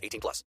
18 plus.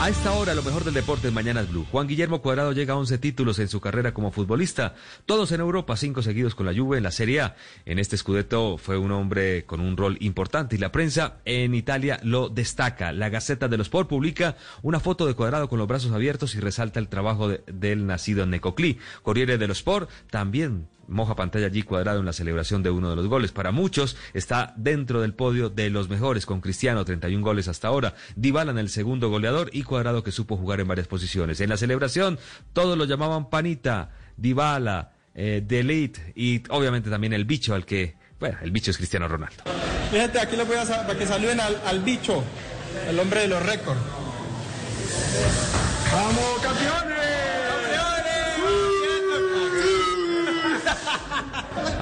A esta hora, lo mejor del deporte en Mañanas Blue. Juan Guillermo Cuadrado llega a 11 títulos en su carrera como futbolista, todos en Europa, cinco seguidos con la Juve en la Serie A. En este Scudetto fue un hombre con un rol importante y la prensa en Italia lo destaca. La Gaceta dello Sport publica una foto de Cuadrado con los brazos abiertos y resalta el trabajo de- del nacido en Necoclí. Corriere dello Sport también moja pantalla allí cuadrado en la celebración de uno de los goles. Para muchos está dentro del podio de los mejores con Cristiano, 31 goles hasta ahora. Dybala en el segundo goleador y cuadrado que supo jugar en varias posiciones. En la celebración todos lo llamaban Panita, Dybala, eh, Delete y obviamente también el bicho al que, bueno, el bicho es Cristiano Ronaldo. Fíjate, aquí les voy a para que saluden al, al bicho, el hombre de los récords.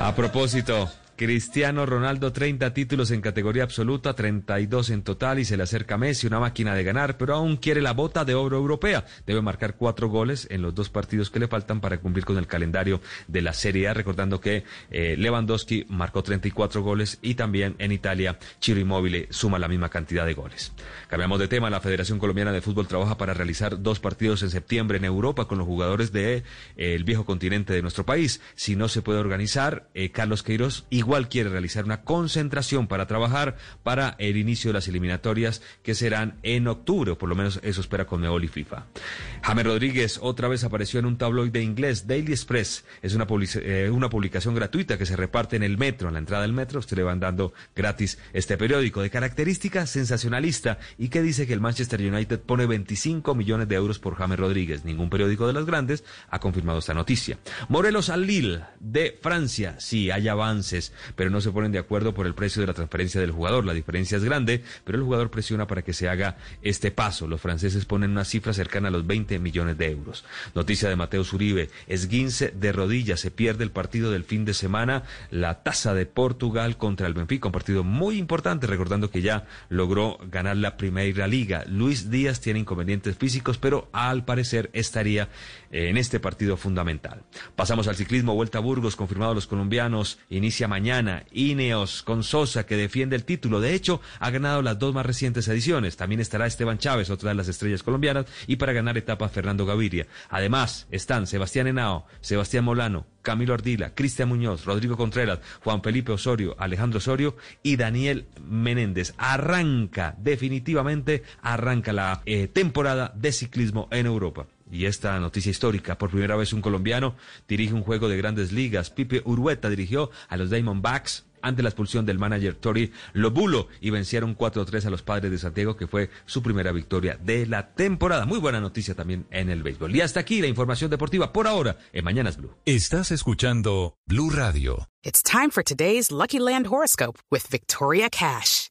A propósito, Cristiano Ronaldo 30 títulos en categoría absoluta, 32 en total y se le acerca Messi, una máquina de ganar, pero aún quiere la bota de oro europea. Debe marcar cuatro goles en los dos partidos que le faltan para cumplir con el calendario de la Serie A, recordando que eh, Lewandowski marcó 34 goles y también en Italia Ciro Immobile suma la misma cantidad de goles. Cambiamos de tema, la Federación Colombiana de Fútbol trabaja para realizar dos partidos en septiembre en Europa con los jugadores de eh, el viejo continente de nuestro país. Si no se puede organizar, eh, Carlos Queiroz igual quiere realizar una concentración para trabajar para el inicio de las eliminatorias que serán en octubre, por lo menos eso espera con y FIFA. James Rodríguez otra vez apareció en un tabloide inglés, Daily Express. Es una, eh, una publicación gratuita que se reparte en el metro, en la entrada del metro. Usted le van dando gratis este periódico de característica sensacionalista y que dice que el Manchester United pone 25 millones de euros por James Rodríguez. Ningún periódico de las grandes ha confirmado esta noticia. Morelos al Lille de Francia. Sí, hay avances, pero no se ponen de acuerdo por el precio de la transferencia del jugador. La diferencia es grande, pero el jugador presiona para que se haga este paso. Los franceses ponen una cifra cercana a los 20 millones de euros. Noticia de Mateo Uribe. Esguince de rodillas. Se pierde el partido del fin de semana. La tasa de Portugal contra el Benfica. Un partido muy importante, recordando que ya logró ganar la Primera Liga. Luis Díaz tiene inconvenientes físicos, pero al parecer estaría en este partido fundamental. Pasamos al ciclismo. Vuelta a Burgos, confirmado los colombianos. Inicia mañana. Ineos con Sosa, que defiende el título. De hecho, ha ganado las dos más recientes ediciones. También estará Esteban Chávez, otra de las estrellas colombianas. Y para ganar etapa, Fernando Gaviria. Además, están Sebastián Henao, Sebastián Molano, Camilo Ardila, Cristian Muñoz, Rodrigo Contreras, Juan Felipe Osorio, Alejandro Osorio y Daniel Menéndez. Arranca, definitivamente, arranca la eh, temporada de ciclismo en Europa. Y esta noticia histórica, por primera vez un colombiano dirige un juego de grandes ligas. Pipe Urueta dirigió a los Diamondbacks ante la expulsión del manager Tori Lobulo y vencieron 4-3 a los padres de Santiago, que fue su primera victoria de la temporada. Muy buena noticia también en el béisbol. Y hasta aquí la información deportiva por ahora en Mañanas Blue. Estás escuchando Blue Radio. It's time for today's Lucky Land horoscope with Victoria Cash.